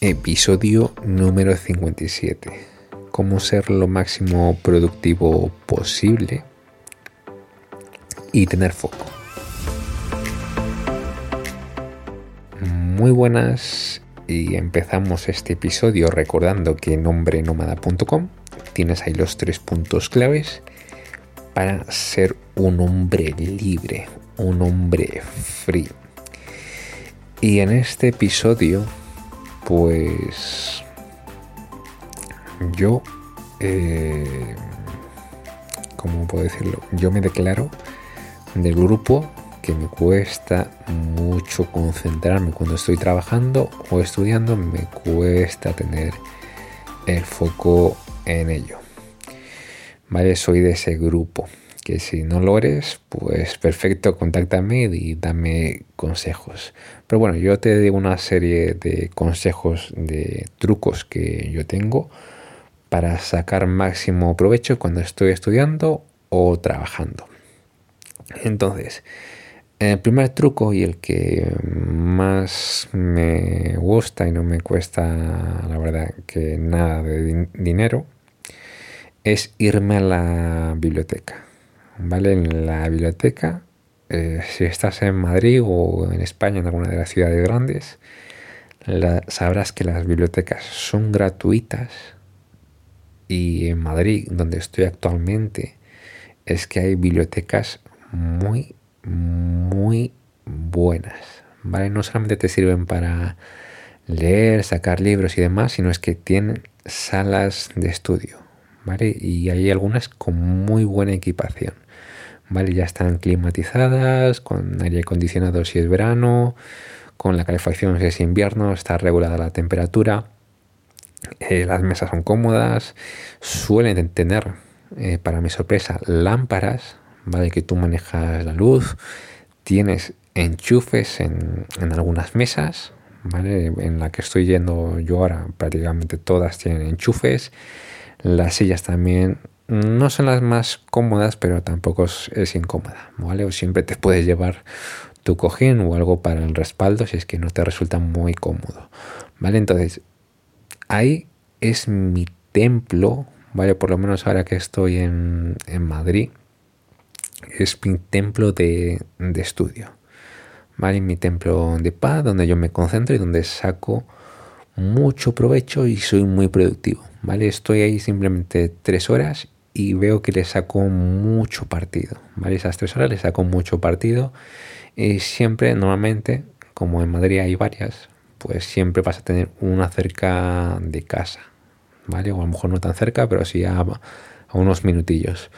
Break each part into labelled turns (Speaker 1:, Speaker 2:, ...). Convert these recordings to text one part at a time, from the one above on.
Speaker 1: Episodio número 57. Cómo ser lo máximo productivo posible y tener foco. Muy buenas y empezamos este episodio recordando que en nombrenómada.com tienes ahí los tres puntos claves para ser un hombre libre, un hombre free. Y en este episodio pues yo, eh, ¿cómo puedo decirlo? Yo me declaro del grupo que me cuesta mucho concentrarme cuando estoy trabajando o estudiando, me cuesta tener el foco en ello. Vale, soy de ese grupo que si no lo eres, pues perfecto, contáctame y dame consejos. Pero bueno, yo te digo una serie de consejos, de trucos que yo tengo para sacar máximo provecho cuando estoy estudiando o trabajando. Entonces, el primer truco y el que más me gusta y no me cuesta, la verdad, que nada de dinero, es irme a la biblioteca. ¿Vale? En la biblioteca, eh, si estás en Madrid o en España, en alguna de las ciudades grandes, sabrás que las bibliotecas son gratuitas y en Madrid, donde estoy actualmente, es que hay bibliotecas muy, muy buenas, ¿vale? No solamente te sirven para leer, sacar libros y demás, sino es que tienen salas de estudio, ¿vale? Y hay algunas con muy buena equipación. ¿Vale? Ya están climatizadas, con aire acondicionado si es verano, con la calefacción si es invierno, está regulada la temperatura, eh, las mesas son cómodas, suelen tener, eh, para mi sorpresa, lámparas, ¿vale? Que tú manejas la luz, tienes enchufes en, en algunas mesas, ¿vale? En la que estoy yendo yo ahora, prácticamente todas tienen enchufes, las sillas también no son las más cómodas, pero tampoco es, incómoda, ¿vale? O siempre te puedes llevar tu cojín o algo para el respaldo si es que no te resulta muy cómodo, ¿vale? Entonces, ahí es mi templo, ¿vale? Por lo menos ahora que estoy en, Madrid, es mi templo de, de, estudio, ¿vale? Mi templo de paz, donde yo me concentro y donde saco mucho provecho y soy muy productivo, ¿vale? Estoy ahí simplemente tres horas y veo que le saco mucho partido, ¿vale? Esas tres horas le saco mucho partido y siempre, normalmente, como en Madrid hay varias, pues siempre vas a tener una cerca de casa, ¿vale? O a lo mejor no tan cerca, pero sí a, unos minutillos.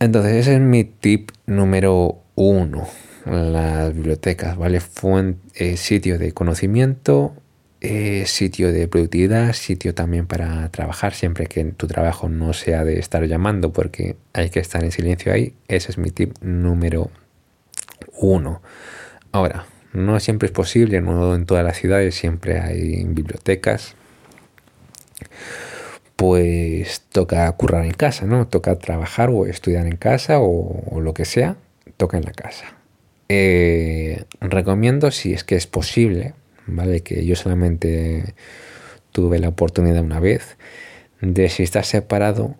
Speaker 1: Entonces, ese es mi tip número uno. Las bibliotecas, ¿vale? Fuente, eh, sitio de conocimiento eh, sitio de productividad, sitio también para trabajar, siempre que tu trabajo no sea de estar llamando, porque hay que estar en silencio ahí. Ese es mi tip número uno. Ahora, no siempre es posible, no en todas las ciudades siempre hay bibliotecas. Pues toca currar en casa, ¿no? Toca trabajar o estudiar en casa o, lo que sea, toca en la casa. Eh, recomiendo, si es que es posible, ¿vale? Que yo solamente tuve la oportunidad una vez de si estás separado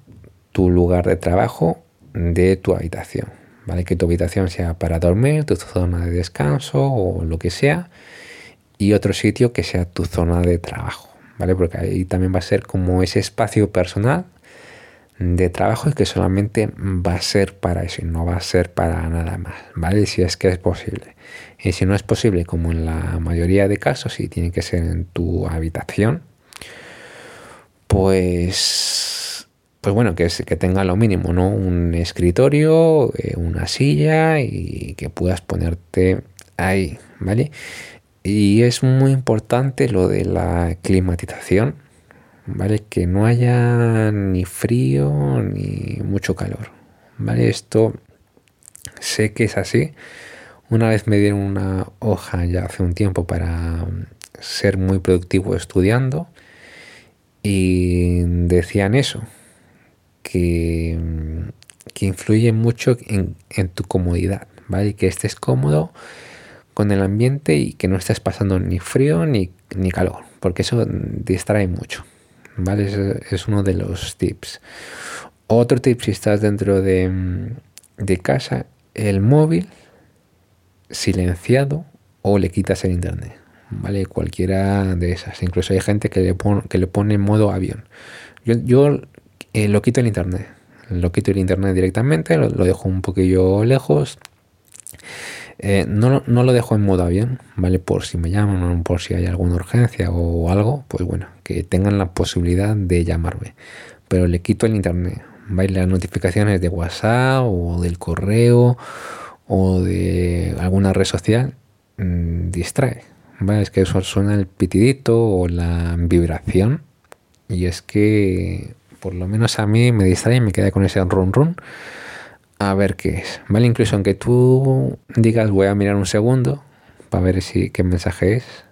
Speaker 1: tu lugar de trabajo de tu habitación, ¿vale? Que tu habitación sea para dormir, tu zona de descanso o lo que sea, y otro sitio que sea tu zona de trabajo, ¿vale? Porque ahí también va a ser como ese espacio personal de trabajo y que solamente va a ser para eso y no va a ser para nada más, ¿vale? Si es que es posible. Y si no es posible, como en la mayoría de casos, y tiene que ser en tu habitación, pues, pues bueno, que, que tenga lo mínimo, ¿no? Un escritorio, eh, una silla y que puedas ponerte ahí, ¿vale? Y es muy importante lo de la climatización ¿vale? Que no haya ni frío ni mucho calor, ¿vale? Esto sé que es así. Una vez me dieron una hoja ya hace un tiempo para ser muy productivo estudiando y decían eso, que, que influye mucho en, en tu comodidad, ¿vale? Que estés cómodo con el ambiente y que no estés pasando ni frío ni, ni calor porque eso distrae mucho. ¿Vale? Es, uno de los tips. Otro tip si estás dentro de, de casa, el móvil silenciado o le quitas el internet. ¿Vale? Cualquiera de esas. Incluso hay gente que le, que le pone en modo avión. Yo, yo eh, lo quito el internet. Lo quito el internet directamente, lo, dejo un poquillo lejos. Eh, no, no, lo dejo en modo avión, ¿vale? Por si me llaman, por si hay alguna urgencia o algo, pues bueno, que tengan la posibilidad de llamarme. Pero le quito el internet, ¿vale? Las notificaciones de WhatsApp o del correo o de alguna red social mmm, distrae, ¿vale? Es que eso suena el pitidito o la vibración y es que por lo menos a mí me distrae y me queda con ese run run a ver qué es, ¿vale? Incluso aunque tú digas voy a mirar un segundo para ver si qué mensaje es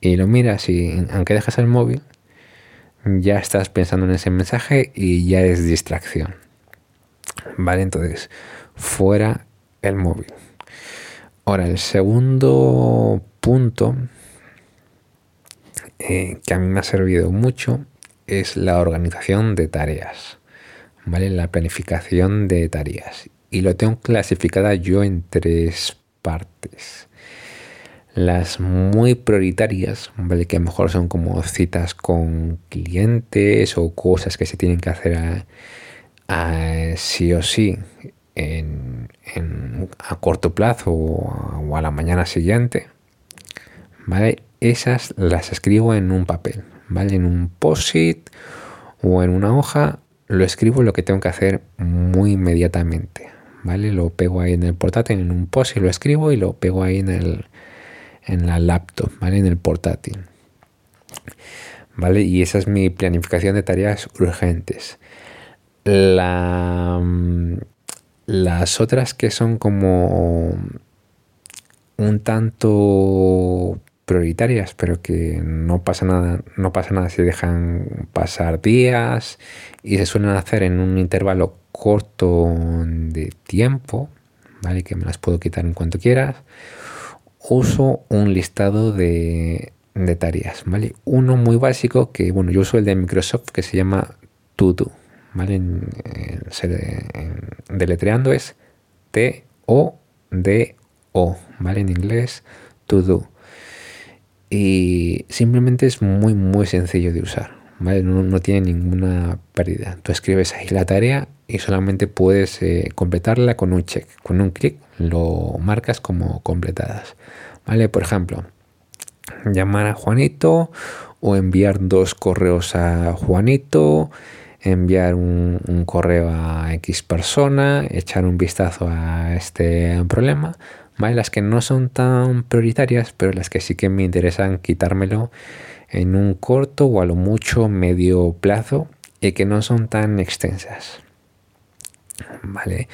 Speaker 1: y lo miras y aunque dejas el móvil ya estás pensando en ese mensaje y ya es distracción. Vale, entonces fuera el móvil. Ahora, el segundo punto eh, que a mí me ha servido mucho es la organización de tareas, ¿vale? La planificación de tareas. Y lo tengo clasificada yo en tres partes. Las muy prioritarias, ¿vale? Que a lo mejor son como citas con clientes o cosas que se tienen que hacer a, sí o sí en, a corto plazo o a, la mañana siguiente, ¿vale? Esas las escribo en un papel, ¿vale? En un post-it o en una hoja lo escribo lo que tengo que hacer muy inmediatamente, ¿vale? Lo pego ahí en el portátil, en un post-it lo escribo y lo pego ahí en el en la laptop, ¿vale? En el portátil. ¿Vale? Y esa es mi planificación de tareas urgentes. La, las otras que son como un tanto prioritarias, pero que no pasa nada, no pasa nada si dejan pasar días y se suelen hacer en un intervalo corto de tiempo, ¿vale? Que me las puedo quitar en cuanto quieras. Uso un listado de, de tareas, ¿vale? Uno muy básico que, bueno, yo uso el de Microsoft que se llama To ¿vale? En, deletreando es T-O-D-O, ¿vale? En inglés, To Do y simplemente es muy muy sencillo de usar ¿vale? no, tiene ninguna pérdida. Tú escribes ahí la tarea y solamente puedes eh, completarla con un check. Con un clic lo marcas como completadas vale por ejemplo llamar a Juanito o enviar dos correos a Juanito enviar un, un correo a X persona echar un vistazo a este problema las que no son tan prioritarias, pero las que sí que me interesan quitármelo en un corto o a lo mucho medio plazo y que no son tan extensas. Vale,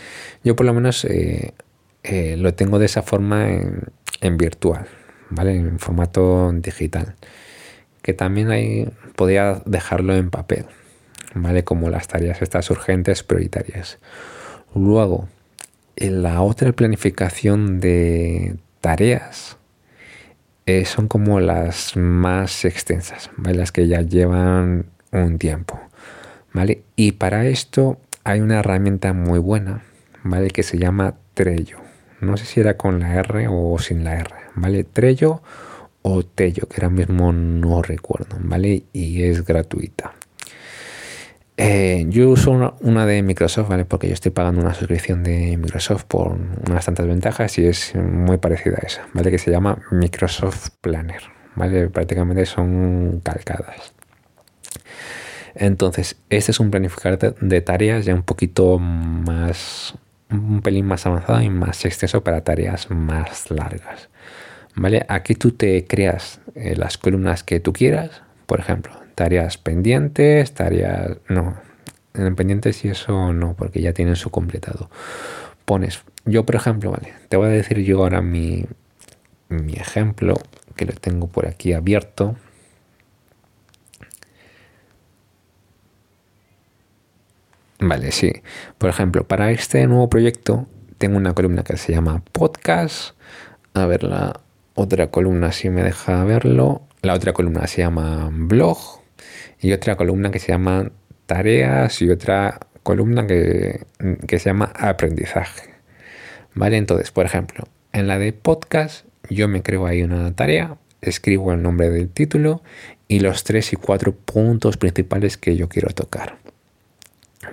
Speaker 1: yo por lo menos eh, eh, lo tengo de esa forma en, virtual, ¿vale? En formato digital. Que también hay, podría dejarlo en papel, ¿vale? Como las tareas estas urgentes prioritarias. Luego, la otra planificación de tareas eh, son como las más extensas, las que ya llevan un tiempo. ¿vale? Y para esto hay una herramienta muy buena ¿vale? que se llama Trello. No sé si era con la R o sin la R. ¿vale? Trello o Tello, que ahora mismo no recuerdo. ¿vale? Y es gratuita. Eh, yo uso una, de Microsoft, ¿vale? Porque yo estoy pagando una suscripción de Microsoft por unas tantas ventajas y es muy parecida a esa, ¿vale? Que se llama Microsoft Planner, ¿vale? Prácticamente son calcadas. Entonces, este es un planificador de tareas ya un poquito más, un pelín más avanzado y más extenso para tareas más largas. ¿Vale? Aquí tú te creas eh, las columnas que tú quieras, por ejemplo, tareas pendientes, tareas... No, en pendientes y eso no, porque ya tienen su completado. Pones, yo por ejemplo, vale, te voy a decir yo ahora mi, mi ejemplo, que lo tengo por aquí abierto. Vale, sí. Por ejemplo, para este nuevo proyecto tengo una columna que se llama podcast. A ver la otra columna si me deja verlo. la otra columna se llama blog y otra columna que se llama tareas y otra columna que, que se llama aprendizaje. ¿Vale? Entonces, por ejemplo, en la de podcast yo me creo ahí una tarea, escribo el nombre del título y los tres y cuatro puntos principales que yo quiero tocar.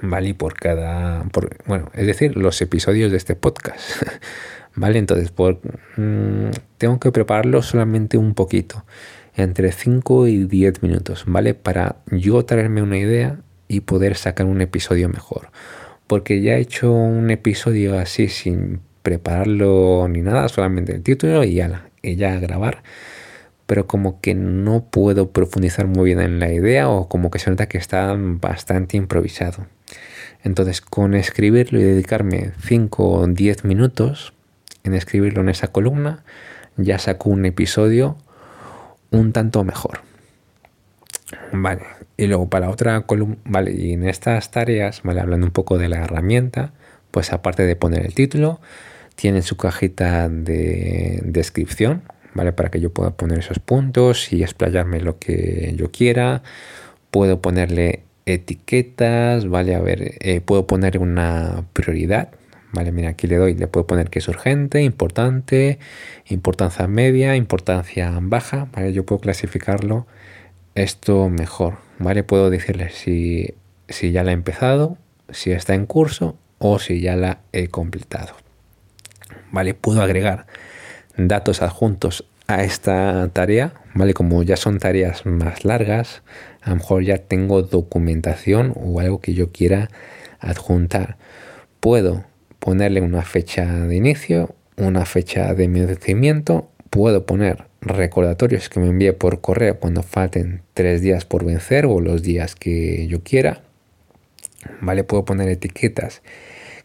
Speaker 1: ¿Vale? Y por cada. bueno, es decir, los episodios de este podcast. ¿Vale? Entonces, por, mm, tengo que prepararlo solamente un poquito, entre 5 y 10 minutos, ¿vale? Para yo traerme una idea y poder sacar un episodio mejor. Porque ya he hecho un episodio así sin prepararlo ni nada, solamente el título y ya, y ya grabar pero como que no puedo profundizar muy bien en la idea o como que se nota que está bastante improvisado. Entonces, con escribirlo y dedicarme 5 o 10 minutos en escribirlo en esa columna, ya saco un episodio un tanto mejor. Vale, y luego para otra columna, vale, y en estas tareas, vale, hablando un poco de la herramienta, pues aparte de poner el título, tiene su cajita de descripción, ¿vale? Para que yo pueda poner esos puntos y explayarme lo que yo quiera. Puedo ponerle etiquetas, ¿vale? A ver, eh, puedo poner una prioridad, ¿vale? Mira, aquí le doy, le puedo poner que es urgente, importante, importancia media, importancia baja, ¿vale? Yo puedo clasificarlo esto mejor, ¿vale? Puedo decirle si, si ya la he empezado, si está en curso o si ya la he completado. ¿Vale? Puedo agregar datos adjuntos a esta tarea, ¿vale? Como ya son tareas más largas, a lo mejor ya tengo documentación o algo que yo quiera adjuntar. Puedo ponerle una fecha de inicio, una fecha de vencimiento, puedo poner recordatorios que me envíe por correo cuando falten tres días por vencer o los días que yo quiera. ¿Vale? Puedo poner etiquetas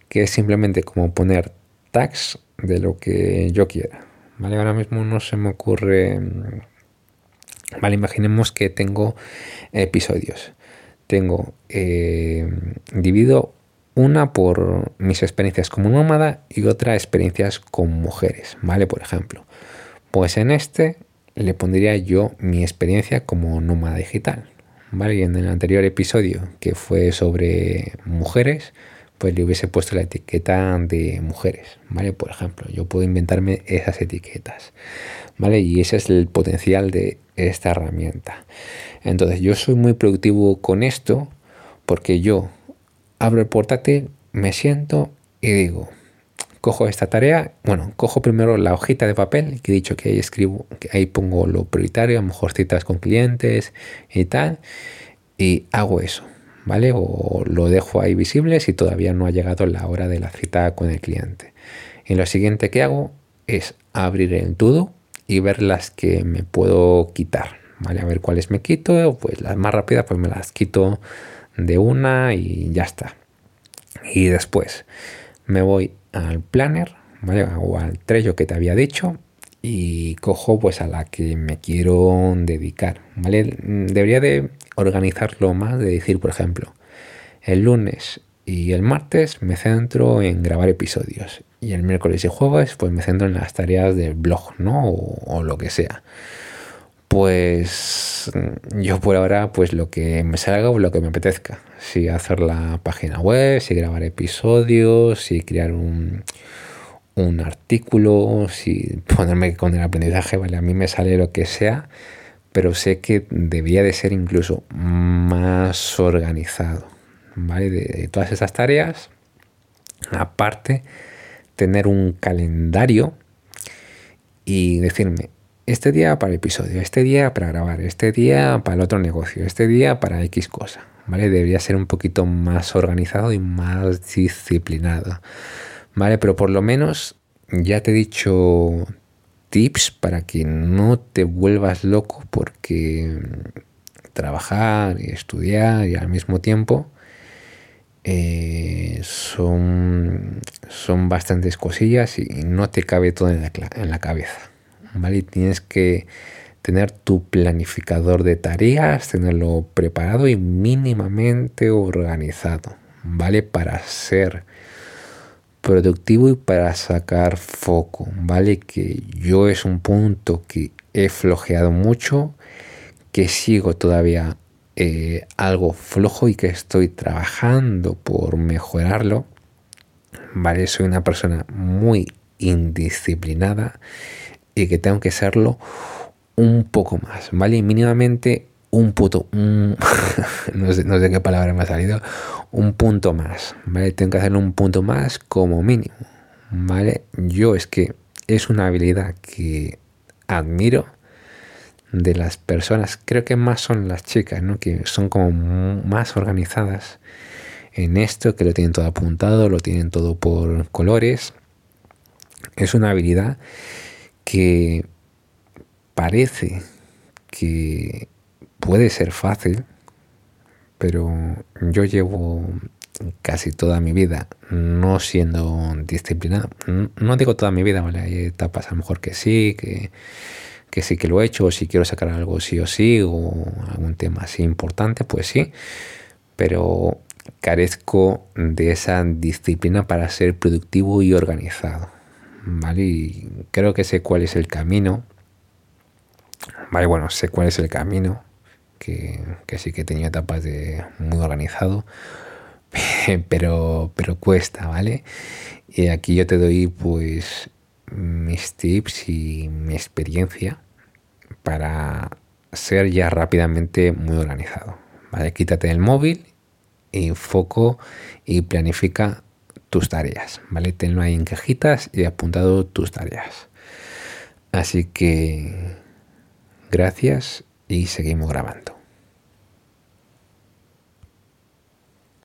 Speaker 1: que es simplemente como poner tags de lo que yo quiera. ¿vale? Ahora mismo no se me ocurre... Mm, vale, imaginemos que tengo episodios. Tengo... Eh, divido una por mis experiencias como nómada y otra experiencias con mujeres, ¿vale? Por ejemplo. Pues en este le pondría yo mi experiencia como nómada digital, ¿vale? Y en el anterior episodio que fue sobre mujeres, pues le hubiese puesto la etiqueta de mujeres, ¿vale? Por ejemplo, yo puedo inventarme esas etiquetas, ¿vale? Y ese es el potencial de esta herramienta. Entonces, yo soy muy productivo con esto porque yo abro el portátil, me siento y digo, cojo esta tarea, bueno, cojo primero la hojita de papel que he dicho que ahí escribo, que ahí pongo lo prioritario, a lo mejor citas con clientes y tal, y hago eso. ¿vale? O lo dejo ahí visible si todavía no ha llegado la hora de la cita con el cliente. Y lo siguiente que hago es abrir el todo y ver las que me puedo quitar, ¿vale? A ver cuáles me quito, pues las más rápidas pues me las quito de una y ya está. Y después me voy al planner, ¿vale? O al trello que te había dicho y cojo pues a la que me quiero dedicar, ¿vale? Debería de organizarlo más, de decir, por ejemplo, el lunes y el martes me centro en grabar episodios y el miércoles y jueves pues me centro en las tareas del blog, ¿no? O, lo que sea. Pues yo por ahora pues lo que me salga o lo que me apetezca. Si hacer la página web, si grabar episodios, si crear un, un artículo, si ponerme con el aprendizaje, vale, a mí me sale lo que sea, pero sé que debía de ser incluso más organizado, ¿vale? De, todas esas tareas, aparte, tener un calendario y decirme, este día para el episodio, este día para grabar, este día para el otro negocio, este día para X cosa, ¿vale? Debería ser un poquito más organizado y más disciplinado. ¿vale? Pero por lo menos ya te he dicho tips para que no te vuelvas loco porque trabajar y estudiar y al mismo tiempo eh, son, son bastantes cosillas y no te cabe todo en la, en la cabeza. ¿Vale? tienes que tener tu planificador de tareas, tenerlo preparado y mínimamente organizado, ¿vale? Para ser productivo y para sacar foco, ¿vale? Que yo es un punto que he flojeado mucho que sigo todavía eh, algo flojo y que estoy trabajando por mejorarlo. Vale, soy una persona muy indisciplinada y que tengo que serlo un poco más, ¿vale? Mínimamente un puto, no, sé, no, sé, qué palabra me ha salido, un punto más, ¿vale? Tengo que hacerlo un punto más como mínimo, ¿vale? Yo es que es una habilidad que admiro de las personas, creo que más son las chicas, ¿no? Que son como más organizadas en esto, que lo tienen todo apuntado, lo tienen todo por colores. Es una habilidad que parece que puede ser fácil, pero yo llevo casi toda mi vida no siendo disciplinado. No digo toda mi vida, ¿vale? Hay etapas a lo mejor que sí, que que sí que lo he hecho, o si quiero sacar algo sí o sí, o algún tema así importante, pues sí, pero carezco de esa disciplina para ser productivo y organizado, ¿vale? Y creo que sé cuál es el camino, ¿vale? Bueno, sé cuál es el camino, que, que sí que tenido etapas de muy organizado, pero, pero cuesta, ¿vale? Y aquí yo te doy pues mis tips y mi experiencia para ser ya rápidamente muy organizado. ¿vale? Quítate el móvil, enfoco y planifica tus tareas. ¿vale? Tenlo ahí en cajitas y apuntado tus tareas. Así que gracias y seguimos grabando.